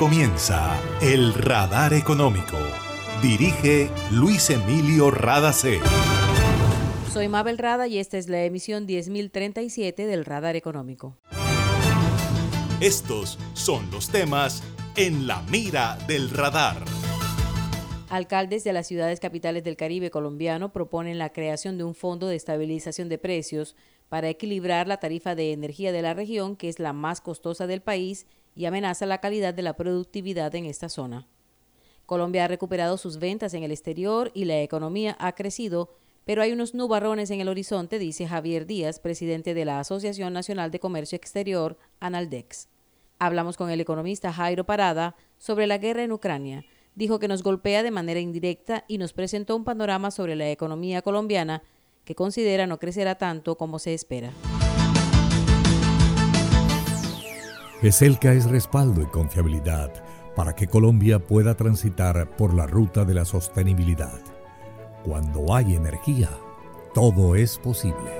comienza El Radar Económico. Dirige Luis Emilio Radacé. Soy Mabel Rada y esta es la emisión 10037 del Radar Económico. Estos son los temas en la mira del radar. Alcaldes de las ciudades capitales del Caribe colombiano proponen la creación de un fondo de estabilización de precios para equilibrar la tarifa de energía de la región, que es la más costosa del país y amenaza la calidad de la productividad en esta zona. Colombia ha recuperado sus ventas en el exterior y la economía ha crecido, pero hay unos nubarrones en el horizonte, dice Javier Díaz, presidente de la Asociación Nacional de Comercio Exterior, Analdex. Hablamos con el economista Jairo Parada sobre la guerra en Ucrania. Dijo que nos golpea de manera indirecta y nos presentó un panorama sobre la economía colombiana que considera no crecerá tanto como se espera. ESELCA es respaldo y confiabilidad para que Colombia pueda transitar por la ruta de la sostenibilidad. Cuando hay energía, todo es posible.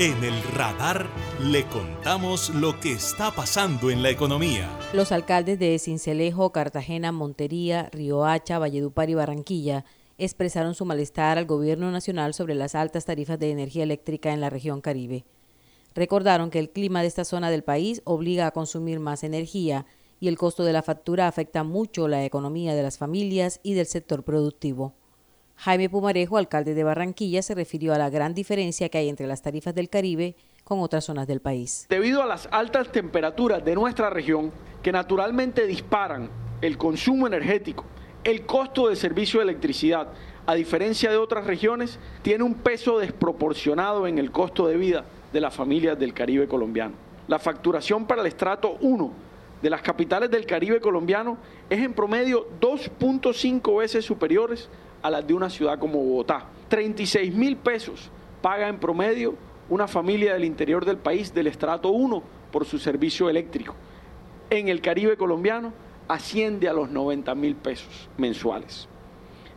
En el radar le contamos lo que está pasando en la economía. Los alcaldes de Cincelejo, Cartagena, Montería, Riohacha, Valledupar y Barranquilla expresaron su malestar al gobierno nacional sobre las altas tarifas de energía eléctrica en la región Caribe. Recordaron que el clima de esta zona del país obliga a consumir más energía y el costo de la factura afecta mucho la economía de las familias y del sector productivo. Jaime Pumarejo, alcalde de Barranquilla, se refirió a la gran diferencia que hay entre las tarifas del Caribe con otras zonas del país. Debido a las altas temperaturas de nuestra región, que naturalmente disparan el consumo energético, el costo de servicio de electricidad, a diferencia de otras regiones, tiene un peso desproporcionado en el costo de vida de las familias del Caribe colombiano. La facturación para el estrato 1 de las capitales del Caribe colombiano es en promedio 2.5 veces superiores a las de una ciudad como Bogotá. 36 mil pesos paga en promedio una familia del interior del país del estrato 1 por su servicio eléctrico. En el Caribe colombiano asciende a los 90 mil pesos mensuales.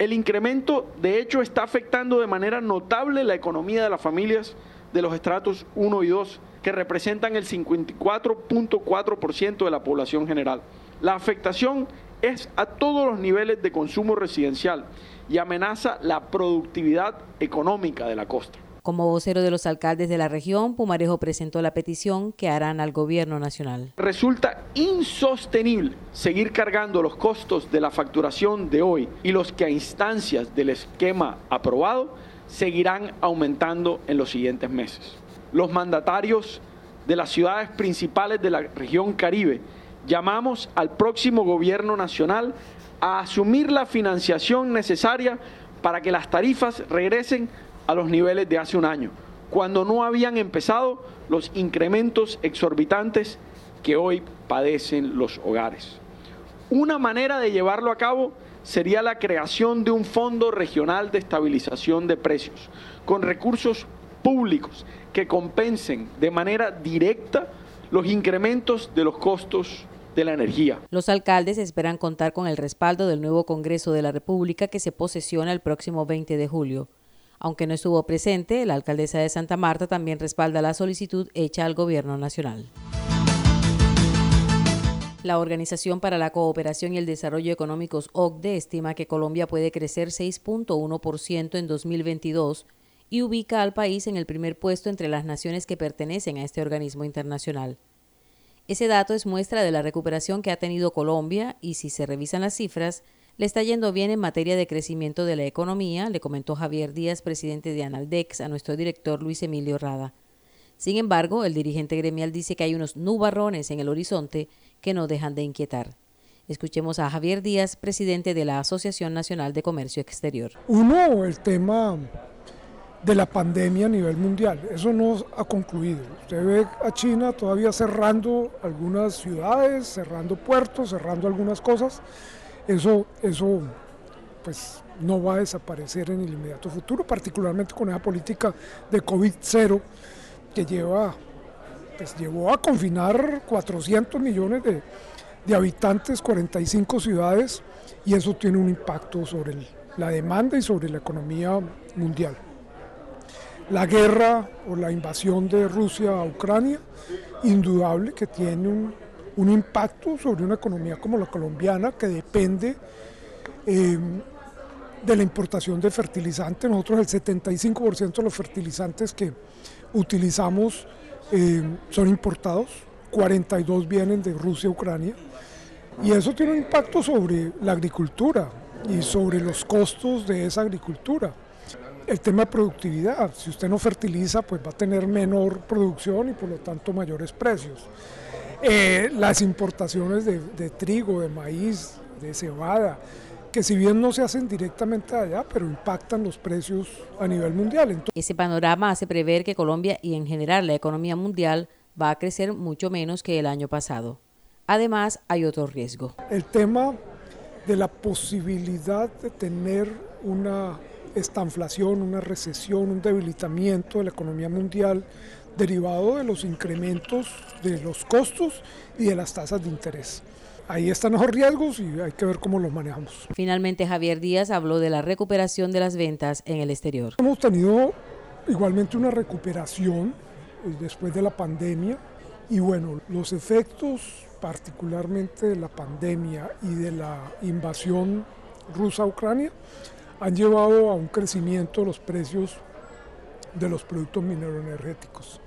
El incremento, de hecho, está afectando de manera notable la economía de las familias de los estratos 1 y 2, que representan el 54.4% de la población general. La afectación es a todos los niveles de consumo residencial y amenaza la productividad económica de la costa. Como vocero de los alcaldes de la región, Pumarejo presentó la petición que harán al gobierno nacional. Resulta insostenible seguir cargando los costos de la facturación de hoy y los que a instancias del esquema aprobado seguirán aumentando en los siguientes meses. Los mandatarios de las ciudades principales de la región Caribe llamamos al próximo gobierno nacional a asumir la financiación necesaria para que las tarifas regresen a los niveles de hace un año, cuando no habían empezado los incrementos exorbitantes que hoy padecen los hogares. Una manera de llevarlo a cabo sería la creación de un fondo regional de estabilización de precios, con recursos públicos que compensen de manera directa los incrementos de los costos Los alcaldes esperan contar con el respaldo del nuevo Congreso de la República que se posesiona el próximo 20 de julio. Aunque no estuvo presente, la alcaldesa de Santa Marta también respalda la solicitud hecha al Gobierno Nacional. La Organización para la Cooperación y el Desarrollo Económicos OCDE estima que Colombia puede crecer 6.1% en 2022 y ubica al país en el primer puesto entre las naciones que pertenecen a este organismo internacional. Ese dato es muestra de la recuperación que ha tenido Colombia y si se revisan las cifras, Le está yendo bien en materia de crecimiento de la economía, le comentó Javier Díaz, presidente de Analdex, a nuestro director Luis Emilio Rada. Sin embargo, el dirigente gremial dice que hay unos nubarrones en el horizonte que no dejan de inquietar. Escuchemos a Javier Díaz, presidente de la Asociación Nacional de Comercio Exterior. Uno, el tema de la pandemia a nivel mundial. Eso no ha concluido. Usted ve a China todavía cerrando algunas ciudades, cerrando puertos, cerrando algunas cosas. Eso, eso pues no va a desaparecer en el inmediato futuro, particularmente con esa política de COVID-0 que lleva, pues llevó a confinar 400 millones de, de habitantes, 45 ciudades, y eso tiene un impacto sobre la demanda y sobre la economía mundial. La guerra o la invasión de Rusia a Ucrania, indudable que tiene un, impacto sobre una economía como la colombiana que depende eh, de la importación de fertilizantes. Nosotros el 75% de los fertilizantes que utilizamos eh, son importados, 42 vienen de Rusia, Ucrania, y eso tiene un impacto sobre la agricultura y sobre los costos de esa agricultura. El tema de productividad, si usted no fertiliza, pues va a tener menor producción y por lo tanto mayores precios. Eh, las importaciones de, de, trigo, de maíz, de cebada, que si bien no se hacen directamente allá, pero impactan los precios a nivel mundial. Entonces, Ese panorama hace prever que Colombia y en general la economía mundial va a crecer mucho menos que el año pasado. Además, hay otro riesgo. El tema de la posibilidad de tener una estanflación, una recesión, un debilitamiento de la economía mundial derivado de los incrementos de los costos y de las tasas de interés. Ahí están los riesgos y hay que ver cómo los manejamos. Finalmente, Javier Díaz habló de la recuperación de las ventas en el exterior. Hemos tenido igualmente una recuperación después de la pandemia y bueno, los efectos particularmente de la pandemia y de la invasión rusa a Ucrania han llevado a un crecimiento los precios de los productos mineroenergéticos.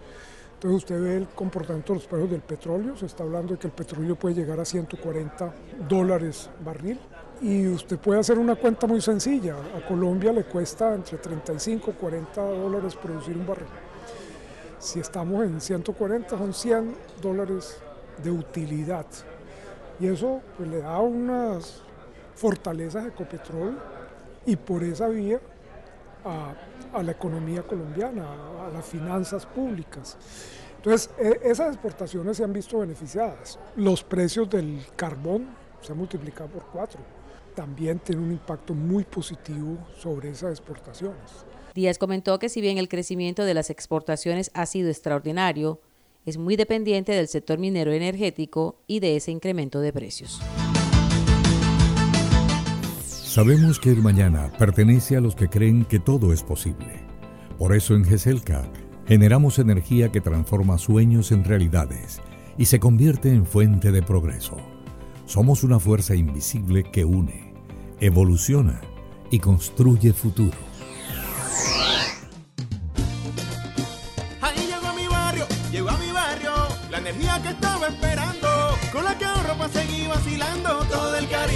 Entonces usted ve el comportamiento de los precios del petróleo, se está hablando de que el petróleo puede llegar a 140 dólares barril y usted puede hacer una cuenta muy sencilla, a Colombia le cuesta entre 35 y 40 dólares producir un barril. Si estamos en 140 son 100 dólares de utilidad y eso pues, le da unas fortalezas a Ecopetrol y por esa vía a, a, la economía colombiana, a, a, las finanzas públicas. Entonces, e, esas exportaciones se han visto beneficiadas. Los precios del carbón se han multiplicado por cuatro. También tiene un impacto muy positivo sobre esas exportaciones. Díaz comentó que si bien el crecimiento de las exportaciones ha sido extraordinario, es muy dependiente del sector minero energético y de ese incremento de precios. Sabemos que el mañana pertenece a los que creen que todo es posible. Por eso en GESELCA generamos energía que transforma sueños en realidades y se convierte en fuente de progreso. Somos una fuerza invisible que une, evoluciona y construye futuro.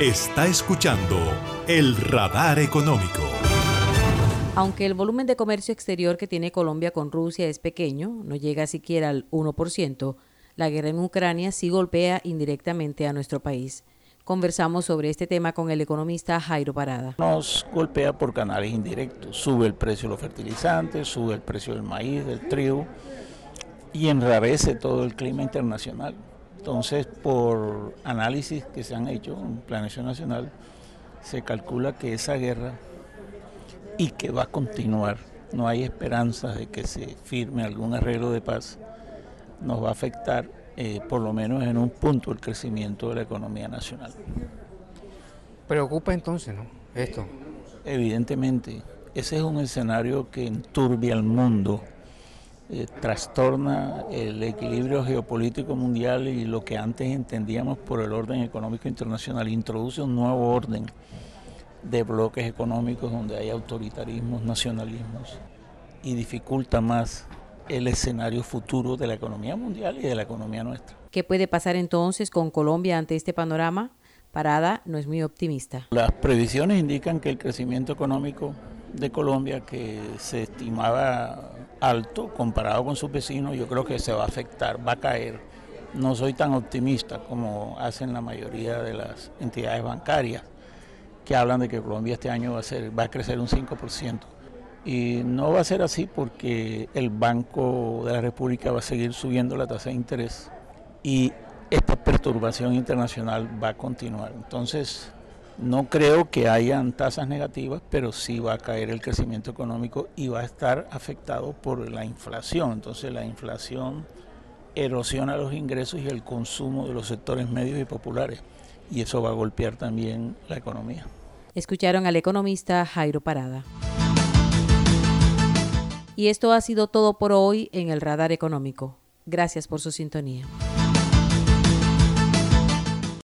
Está escuchando el radar económico. Aunque el volumen de comercio exterior que tiene Colombia con Rusia es pequeño, no llega siquiera al 1%, la guerra en Ucrania sí golpea indirectamente a nuestro país. Conversamos sobre este tema con el economista Jairo Parada. Nos golpea por canales indirectos. Sube el precio de los fertilizantes, sube el precio del maíz, del trigo y enrarece todo el clima internacional. Entonces, por análisis que se han hecho en Planeación Nacional, se calcula que esa guerra y que va a continuar, no hay esperanzas de que se firme algún arreglo de paz, nos va a afectar eh, por lo menos en un punto el crecimiento de la economía nacional. Preocupa entonces, ¿no? Esto. Evidentemente, ese es un escenario que enturbia al mundo, eh, trastorna el equilibrio geopolítico mundial y lo que antes entendíamos por el orden económico internacional, introduce un nuevo orden de bloques económicos donde hay autoritarismos, nacionalismos y dificulta más el escenario futuro de la economía mundial y de la economía nuestra. ¿Qué puede pasar entonces con Colombia ante este panorama? Parada no es muy optimista. Las previsiones indican que el crecimiento económico de Colombia, que se estimaba alto comparado con sus vecinos, yo creo que se va a afectar, va a caer. No soy tan optimista como hacen la mayoría de las entidades bancarias, que hablan de que Colombia este año va a, ser, va a crecer un 5%. Y no va a ser así porque el Banco de la República va a seguir subiendo la tasa de interés y esta perturbación internacional va a continuar. Entonces, no creo que hayan tasas negativas, pero sí va a caer el crecimiento económico y va a estar afectado por la inflación. Entonces, la inflación erosiona los ingresos y el consumo de los sectores medios y populares y eso va a golpear también la economía. Escucharon al economista Jairo Parada. Y esto ha sido todo por hoy en el Radar Económico. Gracias por su sintonía.